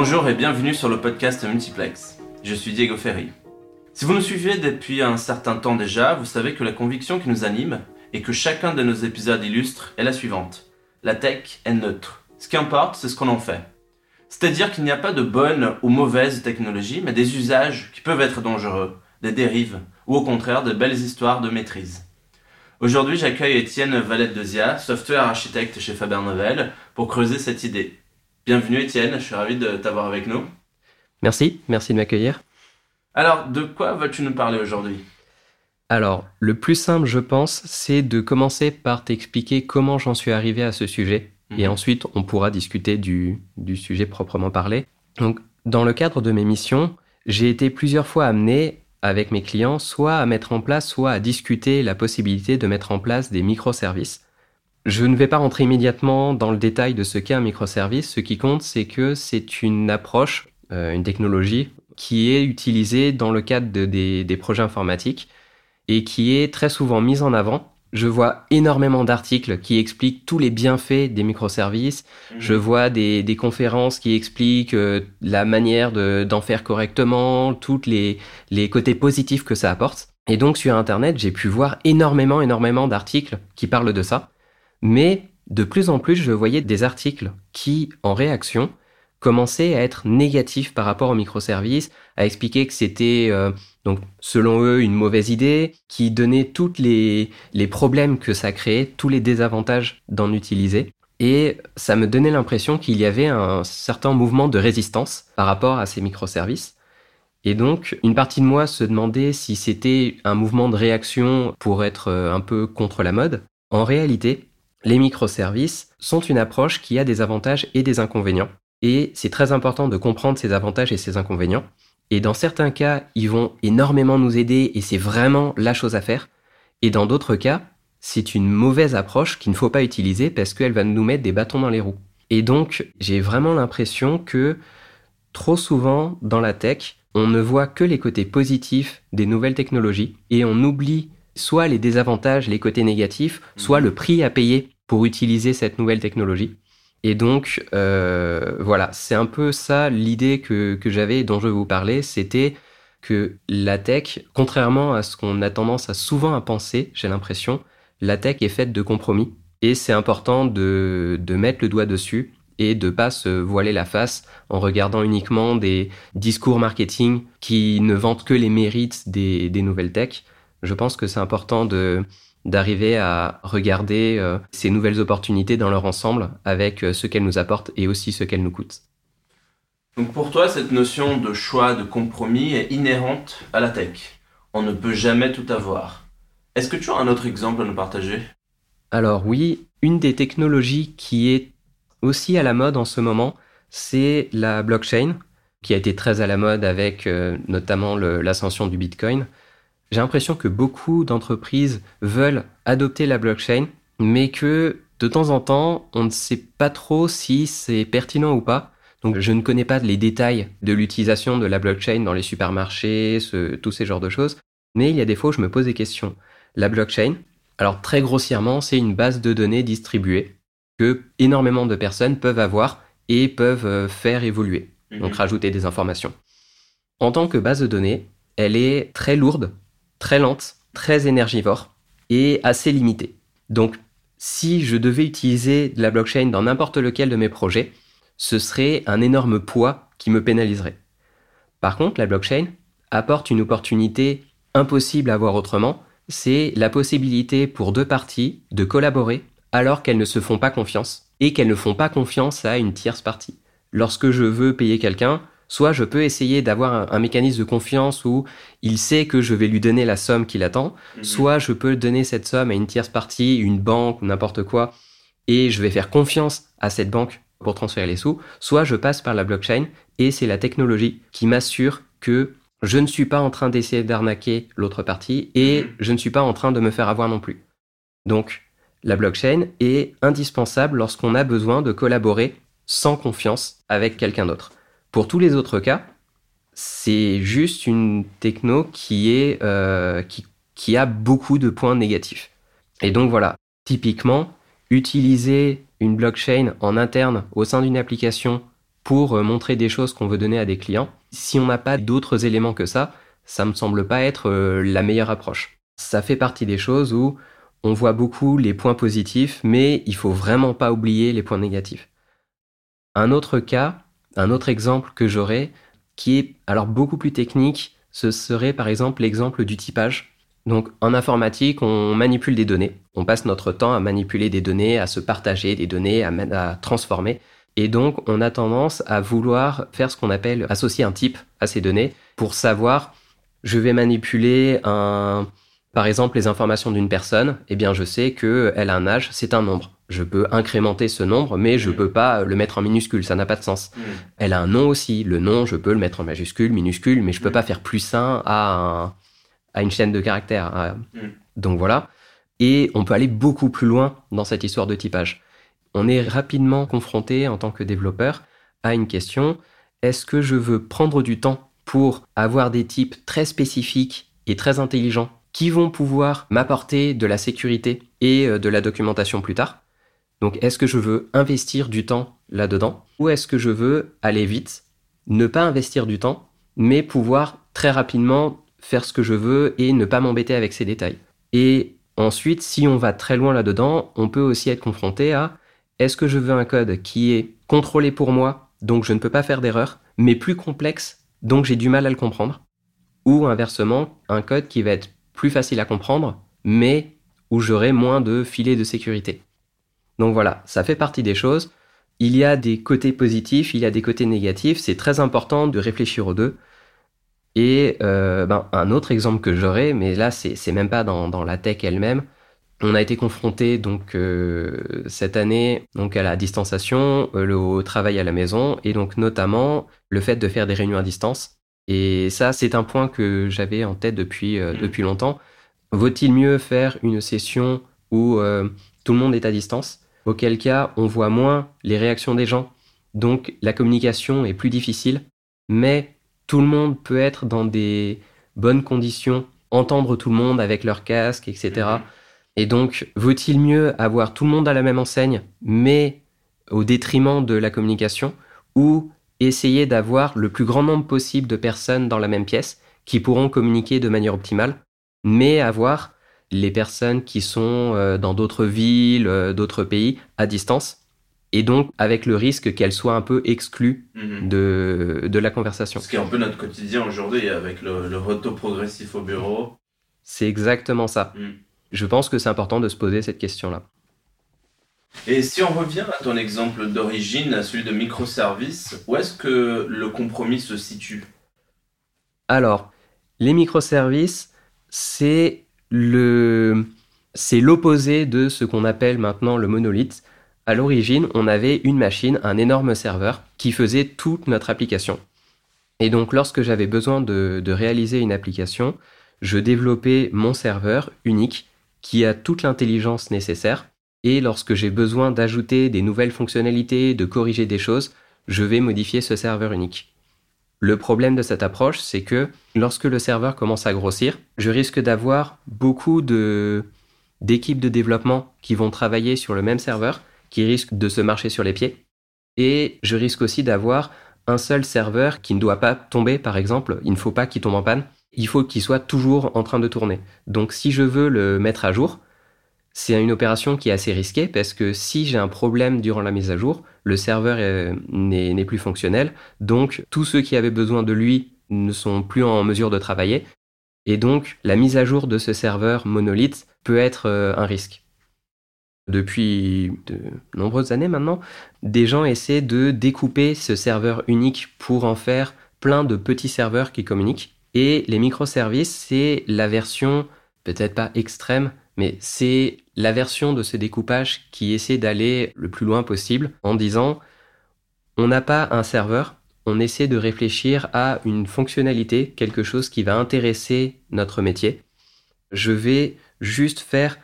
Bonjour et bienvenue sur le podcast Multiplex. Je suis Diego Ferry. Si vous nous suivez depuis un certain temps déjà, vous savez que la conviction qui nous anime et que chacun de nos épisodes illustre est la suivante. La tech est neutre. Ce qui importe, c'est ce qu'on en fait. C'est-à-dire qu'il n'y a pas de bonne ou mauvaise technologie, mais des usages qui peuvent être dangereux, des dérives, ou au contraire de belles histoires de maîtrise. Aujourd'hui, j'accueille Étienne Valette Dezia, software architecte chez Faber Novel, pour creuser cette idée. Bienvenue Étienne, je suis ravi de t'avoir avec nous. Merci, merci de m'accueillir. Alors, de quoi vas-tu nous parler aujourd'hui? Alors, le plus simple, je pense, c'est de commencer par t'expliquer comment j'en suis arrivé à ce sujet. Et Mhm. ensuite, on pourra discuter du, du sujet proprement parlé. Donc, dans le cadre de mes missions, j'ai été plusieurs fois amené avec mes clients soit à mettre en place, soit à discuter la possibilité de mettre en place des microservices. Je ne vais pas rentrer immédiatement dans le détail de ce qu'est un microservice. Ce qui compte, c'est que c'est une approche, euh, une technologie qui est utilisée dans le cadre de- des, des projets informatiques et qui est très souvent mise en avant. Je vois énormément d'articles qui expliquent tous les bienfaits des microservices. Je vois des, des conférences qui expliquent euh, la manière de- d'en faire correctement, tous les, les côtés positifs que ça apporte. Et donc sur Internet, j'ai pu voir énormément, énormément d'articles qui parlent de ça. Mais de plus en plus, je voyais des articles qui, en réaction, commençaient à être négatifs par rapport aux microservices, à expliquer que c'était, euh, donc, selon eux, une mauvaise idée, qui donnait tous les, les problèmes que ça créait, tous les désavantages d'en utiliser. Et ça me donnait l'impression qu'il y avait un certain mouvement de résistance par rapport à ces microservices. Et donc, une partie de moi se demandait si c'était un mouvement de réaction pour être euh, un peu contre la mode. En réalité, les microservices sont une approche qui a des avantages et des inconvénients. Et c'est très important de comprendre ces avantages et ces inconvénients. Et dans certains cas, ils vont énormément nous aider et c'est vraiment la chose à faire. Et dans d'autres cas, c'est une mauvaise approche qu'il ne faut pas utiliser parce qu'elle va nous mettre des bâtons dans les roues. Et donc, j'ai vraiment l'impression que trop souvent dans la tech, on ne voit que les côtés positifs des nouvelles technologies et on oublie soit les désavantages, les côtés négatifs, soit le prix à payer pour utiliser cette nouvelle technologie. Et donc, euh, voilà, c'est un peu ça l'idée que, j'avais et dont je vous parler, c'était que la tech, contrairement à ce qu'on a tendance à souvent à penser, j'ai l'impression, la tech est faite de compromis. Et c'est important de, mettre le doigt dessus et de pas se voiler la face en regardant uniquement des discours marketing qui ne vantent que les mérites des, des nouvelles tech. Je pense que c'est important de d'arriver à regarder euh, ces nouvelles opportunités dans leur ensemble avec euh, ce qu'elles nous apportent et aussi ce qu'elles nous coûtent. Donc pour toi, cette notion de choix, de compromis est inhérente à la tech. On ne peut jamais tout avoir. Est-ce que tu as un autre exemple à nous partager? Alors oui, une des technologies qui est aussi à la mode en ce moment, c'est la blockchain, qui a été très à la mode avec euh, notamment l'ascension du Bitcoin. J'ai l'impression que beaucoup d'entreprises veulent adopter la blockchain, mais que de temps en temps, on ne sait pas trop si c'est pertinent ou pas. Donc je ne connais pas les détails de l'utilisation de la blockchain dans les supermarchés, ce- tous ces genres de choses, mais il y a des fois où je me pose des questions. La blockchain, alors très grossièrement, c'est une base de données distribuée que énormément de personnes peuvent avoir et peuvent euh, faire évoluer, donc rajouter des informations. En tant que base de données, elle est très lourde, très lente, très énergivore et assez limitée. Donc si je devais utiliser la blockchain dans n'importe lequel de mes projets, ce serait un énorme poids qui me pénaliserait. Par contre, la blockchain apporte une opportunité impossible à avoir autrement, c'est la possibilité pour deux parties de collaborer alors qu'elles ne se font pas confiance et qu'elles ne font pas confiance à une tierce partie. Lorsque je veux payer quelqu'un, soit je peux essayer d'avoir un, un mécanisme de confiance où il sait que je vais lui donner la somme qu'il attend, Mhm. soit je peux donner cette somme à une tierce partie, une banque ou n'importe quoi, et je vais faire confiance à cette banque pour transférer les sous, soit je passe par la blockchain et c'est la technologie qui m'assure que je ne suis pas en train d'essayer d'arnaquer l'autre partie et Mhm. je ne suis pas en train de me faire avoir non plus. Donc, la blockchain est indispensable lorsqu'on a besoin de collaborer sans confiance avec quelqu'un d'autre. Pour tous les autres cas, c'est juste une techno qui, est, euh, qui, qui a beaucoup de points négatifs. Et donc voilà, typiquement, utiliser une blockchain en interne au sein d'une application pour euh, montrer des choses qu'on veut donner à des clients. Si on n'a pas d'autres éléments que ça, ça me semble pas être euh, la meilleure approche. Ça fait partie des choses où on voit beaucoup les points positifs, mais il faut vraiment pas oublier les points négatifs. Un autre cas, un autre exemple que j'aurais, qui est alors beaucoup plus technique, ce serait par exemple l'exemple du typage. Donc en informatique, on manipule des données. On passe notre temps à manipuler des données, à se partager des données, à, transformer. Et donc on a tendance à vouloir faire ce qu'on appelle associer un type à ces données pour savoir, je vais manipuler un, par exemple les informations d'une personne, eh bien je sais qu'elle a un âge, c'est un nombre. Je peux incrémenter ce nombre, mais je ne mm. peux pas le mettre en minuscule, ça n'a pas de sens. Mm. Elle a un nom aussi, le nom, je peux le mettre en majuscule, minuscule, mais je ne peux mm. pas faire plus un à, une chaîne de caractères. Donc voilà. Et on peut aller beaucoup plus loin dans cette histoire de typage. On est rapidement confronté en tant que développeur à une question, est-ce que je veux prendre du temps pour avoir des types très spécifiques et très intelligents qui vont pouvoir m'apporter de la sécurité et euh, de la documentation plus tard? Donc est-ce que je veux investir du temps là-dedans ou est-ce que je veux aller vite, ne pas investir du temps, mais pouvoir très rapidement faire ce que je veux et ne pas m'embêter avec ces détails? Et ensuite, si on va très loin là-dedans, on peut aussi être confronté à est-ce que je veux un code qui est contrôlé pour moi, donc je ne peux pas faire d'erreur, mais plus complexe, donc j'ai du mal à le comprendre, ou inversement, un code qui va être plus facile à comprendre, mais où j'aurai moins de filets de sécurité. Donc voilà, ça fait partie des choses. Il y a des côtés positifs, il y a des côtés négatifs. C'est très important de réfléchir aux deux. Et euh, ben, un autre exemple que j'aurais, mais là c'est même pas dans, la tech elle-même. On a été confronté donc euh, cette année donc à la distanciation, euh, au travail à la maison et donc notamment le fait de faire des réunions à distance. Et ça, c'est un point que j'avais en tête depuis, depuis longtemps. Vaut-il mieux faire une session où tout le monde est à distance, auquel cas on voit moins les réactions des gens, donc la communication est plus difficile, mais tout le monde peut être dans des bonnes conditions, entendre tout le monde avec leur casque, etc. Mm. Et donc, vaut-il mieux avoir tout le monde à la même enseigne, mais au détriment de la communication, ou essayer d'avoir le plus grand nombre possible de personnes dans la même pièce qui pourront communiquer de manière optimale, mais avoir les personnes qui sont euh, dans d'autres villes, euh, d'autres pays, à distance, et donc avec le risque qu'elles soient un peu exclues mhm. de, de la conversation. Ce qui est un peu notre quotidien aujourd'hui avec le, retour progressif au bureau. C'est exactement ça. Mhm. Je pense que c'est important de se poser cette question-là. Et si on revient à ton exemple d'origine, à celui de microservices, où est-ce que le compromis se situe? Alors, les microservices, c'est c'est l'opposé de ce qu'on appelle maintenant le monolithe. À l'origine, on avait une machine, un énorme serveur, qui faisait toute notre application. Et donc, lorsque j'avais besoin de réaliser une application, je développais mon serveur unique qui a toute l'intelligence nécessaire et lorsque j'ai besoin d'ajouter des nouvelles fonctionnalités, de corriger des choses, je vais modifier ce serveur unique. Le problème de cette approche, c'est que lorsque le serveur commence à grossir, je risque d'avoir beaucoup de d'équipes de développement qui vont travailler sur le même serveur, qui risquent de se marcher sur les pieds. Et je risque aussi d'avoir un seul serveur qui ne doit pas tomber, par exemple. Il ne faut pas qu'il tombe en panne. Il faut qu'il soit toujours en train de tourner. Donc si je veux le mettre à jour, c'est une opération qui est assez risquée parce que si j'ai un problème durant la mise à jour, le serveur n'est plus fonctionnel. Donc, tous ceux qui avaient besoin de lui ne sont plus en mesure de travailler. Et donc, la mise à jour de ce serveur monolithe peut être euh, un risque. Depuis de nombreuses années maintenant, des gens essaient de découper ce serveur unique pour en faire plein de petits serveurs qui communiquent. Et les microservices, c'est la version peut-être pas extrême, mais c'est la version de ce découpage qui essaie d'aller le plus loin possible en disant on n'a pas un serveur, on essaie de réfléchir à une fonctionnalité, quelque chose qui va intéresser notre métier. Je vais juste faire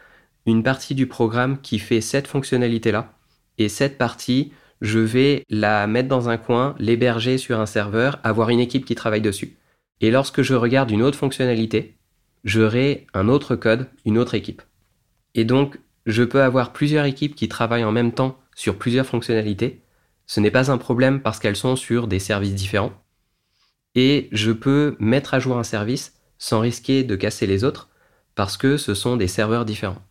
une partie du programme qui fait cette fonctionnalité-là. Et cette partie, je vais la mettre dans un coin, l'héberger sur un serveur, avoir une équipe qui travaille dessus. Et lorsque je regarde une autre fonctionnalité, j'aurai un autre code, une autre équipe. Et donc, je peux avoir plusieurs équipes qui travaillent en même temps sur plusieurs fonctionnalités, ce n'est pas un problème parce qu'elles sont sur des services différents. Et je peux mettre à jour un service sans risquer de casser les autres parce que ce sont des serveurs différents.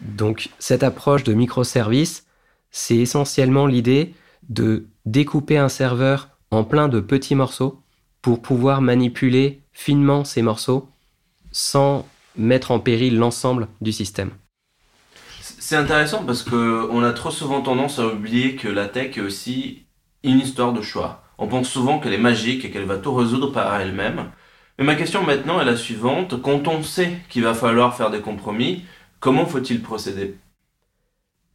Donc cette approche de microservice, c'est essentiellement l'idée de découper un serveur en plein de petits morceaux pour pouvoir manipuler finement ces morceaux sans mettre en péril l'ensemble du système. C'est intéressant parce qu'on a trop souvent tendance à oublier que la tech est aussi une histoire de choix. On pense souvent qu'elle est magique et qu'elle va tout résoudre par elle-même. Mais ma question maintenant est la suivante. Quand on sait qu'il va falloir faire des compromis, comment faut-il procéder?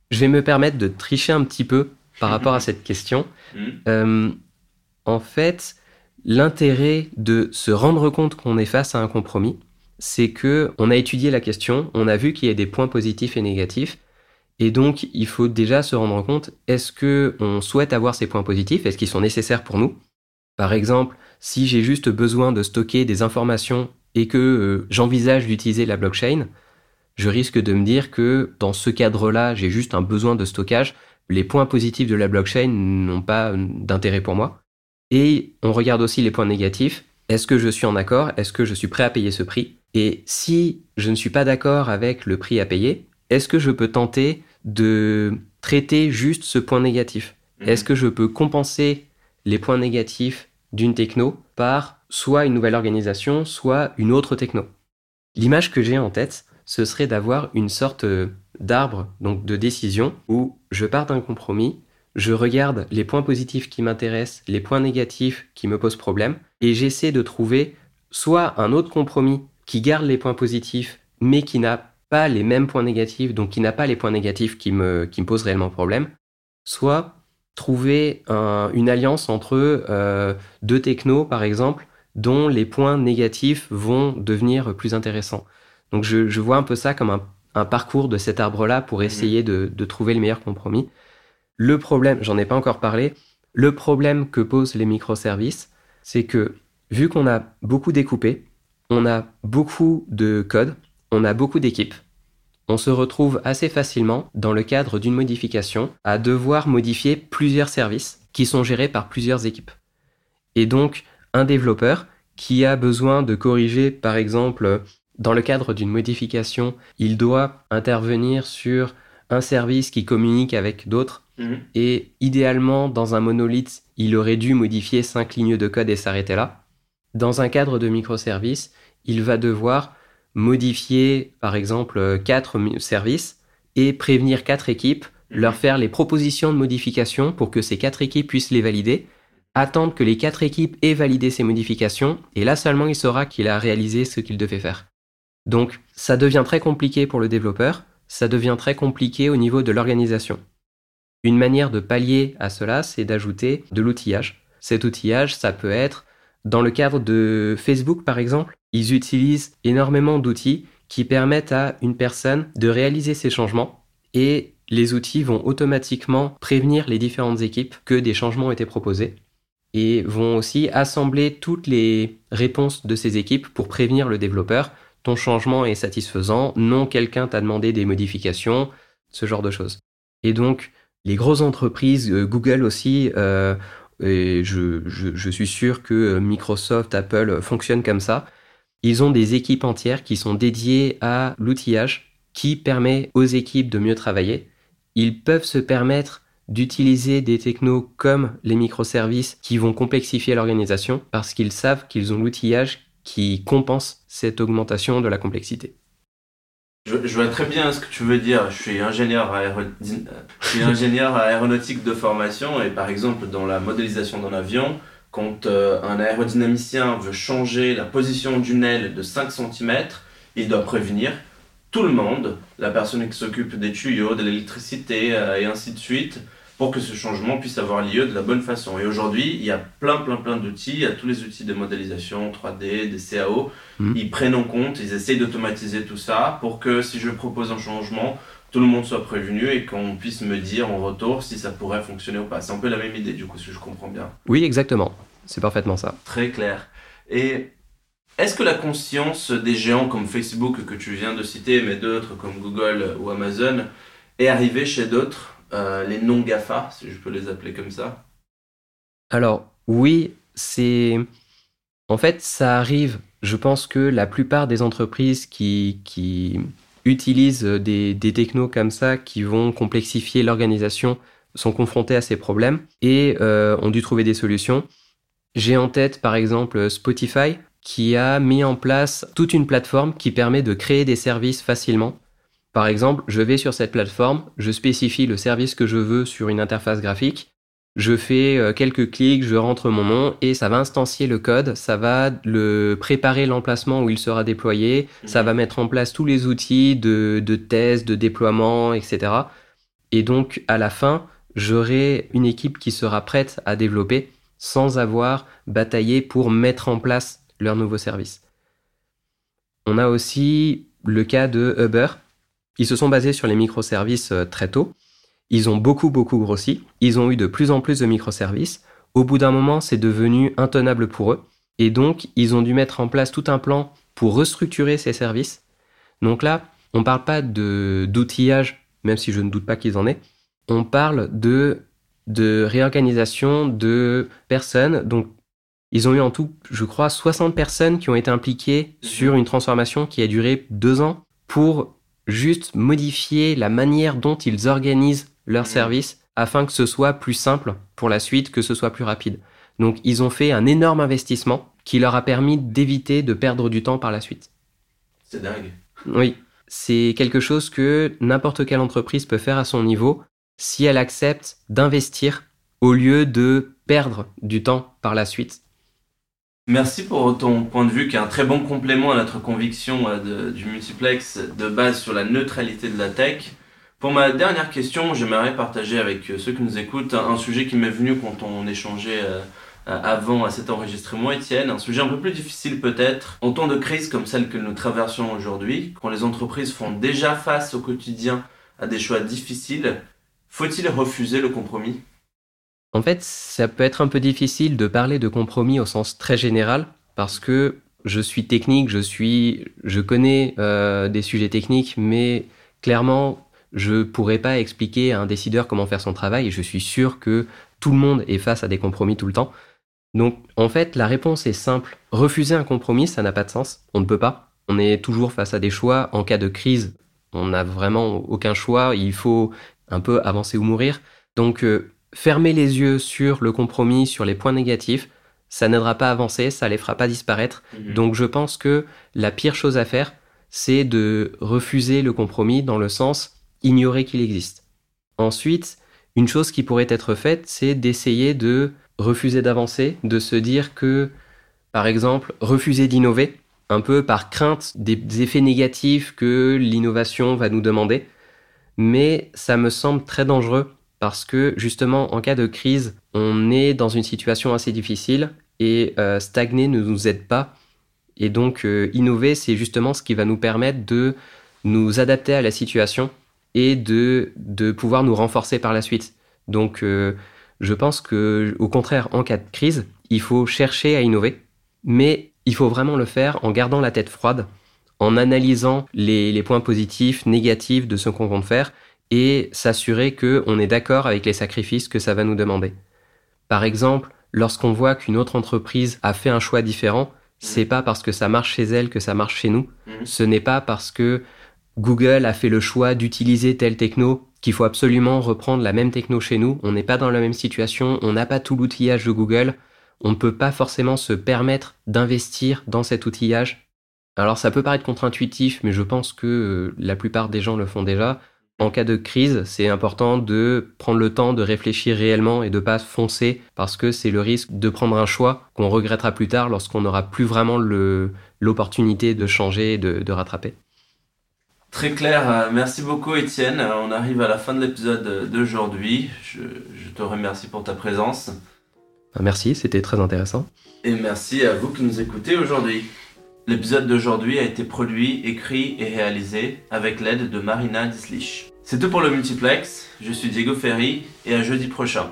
Je vais me permettre de tricher un petit peu par rapport à cette question. Hmm. Euh, en fait, l'intérêt de se rendre compte qu'on est face à un compromis, c'est que on a étudié la question, on a vu qu'il y a des points positifs et négatifs, et donc il faut déjà se rendre compte est-ce que on souhaite avoir ces points positifs, est-ce qu'ils sont nécessaires pour nous? Par exemple, si j'ai juste besoin de stocker des informations et que euh, j'envisage d'utiliser la blockchain, je risque de me dire que dans ce cadre-là, j'ai juste un besoin de stockage. Les points positifs de la blockchain n'ont pas d'intérêt pour moi. Et on regarde aussi les points négatifs. Est-ce que je suis en accord? Est-ce que je suis prêt à payer ce prix? Et si je ne suis pas d'accord avec le prix à payer, est-ce que je peux tenter de traiter juste ce point négatif? Mhm. Est-ce que je peux compenser les points négatifs d'une techno par soit une nouvelle organisation, soit une autre techno? L'image que j'ai en tête, ce serait d'avoir une sorte euh, d'arbre, donc de décision, où je pars d'un compromis, je regarde les points positifs qui m'intéressent, les points négatifs qui me posent problème, et j'essaie de trouver soit un autre compromis qui garde les points positifs, mais qui n'a pas les mêmes points négatifs, donc qui n'a pas les points négatifs qui me, qui me posent réellement problème, soit trouver un- une alliance entre euh, deux technos, par exemple, dont les points négatifs vont devenir plus intéressants. Donc je, je vois un peu ça comme un, un parcours de cet arbre-là pour essayer de, de trouver le meilleur compromis. Le problème, j'en ai pas encore parlé, le problème que posent les microservices, c'est que vu qu'on a beaucoup découpé, on a beaucoup de code, on a beaucoup d'équipes, on se retrouve assez facilement dans le cadre d'une modification à devoir modifier plusieurs services qui sont gérés par plusieurs équipes. Et donc, un développeur qui a besoin de corriger, par exemple, dans le cadre d'une modification, il doit intervenir sur un service qui communique avec d'autres Mhm. et idéalement, dans un monolithe, il aurait dû modifier cinq lignes de code et s'arrêter là. Dans un cadre de microservice, il va devoir modifier, par exemple, euh, quatre services et prévenir quatre équipes, leur faire les propositions de modification pour que ces quatre équipes puissent les valider, attendre que les quatre équipes aient validé ces modifications, et là seulement il saura qu'il a réalisé ce qu'il devait faire. Donc, ça devient très compliqué pour le développeur, ça devient très compliqué au niveau de l'organisation. Une manière de pallier à cela, c'est d'ajouter de l'outillage. Cet outillage, ça peut être dans le cadre de Facebook par exemple, ils utilisent énormément d'outils qui permettent à une personne de réaliser ces changements et les outils vont automatiquement prévenir les différentes équipes que des changements ont été proposés et vont aussi assembler toutes les réponses de ces équipes pour prévenir le développeur ton changement est satisfaisant, non quelqu'un t'a demandé des modifications, ce genre de choses. Et donc, les grosses entreprises, euh, Google aussi, euh, et je, je- suis sûr que euh, Microsoft, Apple fonctionnent comme ça, ils ont des équipes entières qui sont dédiées à l'outillage qui permet aux équipes de mieux travailler. Ils peuvent se permettre d'utiliser des technos comme les microservices qui vont complexifier l'organisation parce qu'ils savent qu'ils ont l'outillage qui compense cette augmentation de la complexité. Je, vois très bien ce que tu veux dire. Je suis ingénieur, aéro- je suis ingénieur aéronautique de formation et par exemple dans la modélisation d'un avion, quand euh, un aérodynamicien veut changer la position d'une aile de 5 cm, il doit prévenir tout le monde, la personne qui s'occupe des tuyaux, de l'électricité euh, et ainsi de suite, pour que ce changement puisse avoir lieu de la bonne façon. Et aujourd'hui, il y a plein, plein, plein d'outils, il y a tous les outils de modélisation 3D, des CAO, Mhm. ils prennent en compte, ils essayent d'automatiser tout ça pour que si je propose un changement, tout le monde soit prévenu et qu'on puisse me dire en retour si ça pourrait fonctionner ou pas. C'est un peu la même idée du coup, si je comprends bien. Oui, exactement. C'est parfaitement ça. Très clair. Et est-ce que la conscience des géants comme Facebook que tu viens de citer, mais d'autres comme Google ou Amazon, est arrivée chez d'autres euh, les non-GAFA, si je peux les appeler comme ça? Alors, oui, c'est. En fait, ça arrive. Je pense que la plupart des entreprises qui, qui utilisent des, des technos comme ça, qui vont complexifier l'organisation, sont confrontées à ces problèmes et euh, ont dû trouver des solutions. J'ai en tête, par exemple, Spotify, qui a mis en place toute une plateforme qui permet de créer des services facilement. Par exemple, je vais sur cette plateforme, je spécifie le service que je veux sur une interface graphique, je fais euh, quelques clics, je rentre mon nom et ça va instancier le code, ça va le préparer l'emplacement où il sera déployé, ça va mettre en place tous les outils de, de test, de déploiement, etc. Et donc à la fin, j'aurai une équipe qui sera prête à développer sans avoir bataillé pour mettre en place leur nouveau service. On a aussi le cas de Uber. Ils se sont basés sur les microservices euh, très tôt. Ils ont beaucoup, beaucoup grossi. Ils ont eu de plus en plus de microservices. Au bout d'un moment, c'est devenu intenable pour eux. Et donc, ils ont dû mettre en place tout un plan pour restructurer ces services. Donc là, on ne parle pas d'outillage, même si je ne doute pas qu'ils en aient. On parle de, réorganisation de personnes. Donc, ils ont eu en tout, je crois, 60 personnes qui ont été impliquées sur une transformation qui a duré deux ans pour juste modifier la manière dont ils organisent leur service afin que ce soit plus simple pour la suite, que ce soit plus rapide. Donc ils ont fait un énorme investissement qui leur a permis d'éviter de perdre du temps par la suite. C'est dingue. Oui, c'est quelque chose que n'importe quelle entreprise peut faire à son niveau si elle accepte d'investir au lieu de perdre du temps par la suite. Merci pour ton point de vue qui est un très bon complément à notre conviction euh, du multiplex de base sur la neutralité de la tech. Pour ma dernière question, j'aimerais partager avec euh, ceux qui nous écoutent un sujet qui m'est venu quand on échangeait euh, avant à cet enregistrement, Étienne, un sujet un peu plus difficile peut-être. En temps de crise comme celle que nous traversons aujourd'hui, quand les entreprises font déjà face au quotidien à des choix difficiles, faut-il refuser le compromis? En fait, ça peut être un peu difficile de parler de compromis au sens très général parce que je suis technique, je suis, je connais euh, des sujets techniques, mais clairement, je pourrais pas expliquer à un décideur comment faire son travail et je suis sûr que tout le monde est face à des compromis tout le temps. Donc, en fait, la réponse est simple. Refuser un compromis, ça n'a pas de sens. On ne peut pas. On est toujours face à des choix. En cas de crise, on n'a vraiment aucun choix. Il faut un peu avancer ou mourir. Donc, euh, fermer les yeux sur le compromis, sur les points négatifs, ça n'aidera pas à avancer, ça les fera pas disparaître. Mhm. Donc je pense que la pire chose à faire, c'est de refuser le compromis dans le sens ignorer qu'il existe. Ensuite, une chose qui pourrait être faite, c'est d'essayer de refuser d'avancer, de se dire que, par exemple, refuser d'innover, un peu par crainte des effets négatifs que l'innovation va nous demander. Mais ça me semble très dangereux parce que justement en cas de crise, on est dans une situation assez difficile et euh, stagner ne nous aide pas. Et donc euh, innover, c'est justement ce qui va nous permettre de nous adapter à la situation et de, de pouvoir nous renforcer par la suite. Donc euh, je pense que au contraire, en cas de crise, il faut chercher à innover, mais il faut vraiment le faire en gardant la tête froide, en analysant les, les points positifs, négatifs de ce qu'on compte faire et s'assurer qu'on est d'accord avec les sacrifices que ça va nous demander. Par exemple, lorsqu'on voit qu'une autre entreprise a fait un choix différent, c'est pas parce que ça marche chez elle que ça marche chez nous. Mhm. Ce n'est pas parce que Google a fait le choix d'utiliser telle techno qu'il faut absolument reprendre la même techno chez nous. On n'est pas dans la même situation, on n'a pas tout l'outillage de Google. On ne peut pas forcément se permettre d'investir dans cet outillage. Alors ça peut paraître contre-intuitif, mais je pense que euh, la plupart des gens le font déjà en cas de crise, c'est important de prendre le temps de réfléchir réellement et de pas foncer parce que c'est le risque de prendre un choix qu'on regrettera plus tard lorsqu'on n'aura plus vraiment l'opportunité de changer et de, rattraper. Très clair, euh, merci beaucoup Étienne. Euh, on arrive à la fin de l'épisode d'aujourd'hui. Je, je, te remercie pour ta présence. Ah, merci, c'était très intéressant. Et merci à vous qui nous écoutez aujourd'hui. L'épisode d'aujourd'hui a été produit, écrit et réalisé avec l'aide de Marina Dislich. C'est tout pour le multiplex, je suis Diego Ferry et à jeudi prochain.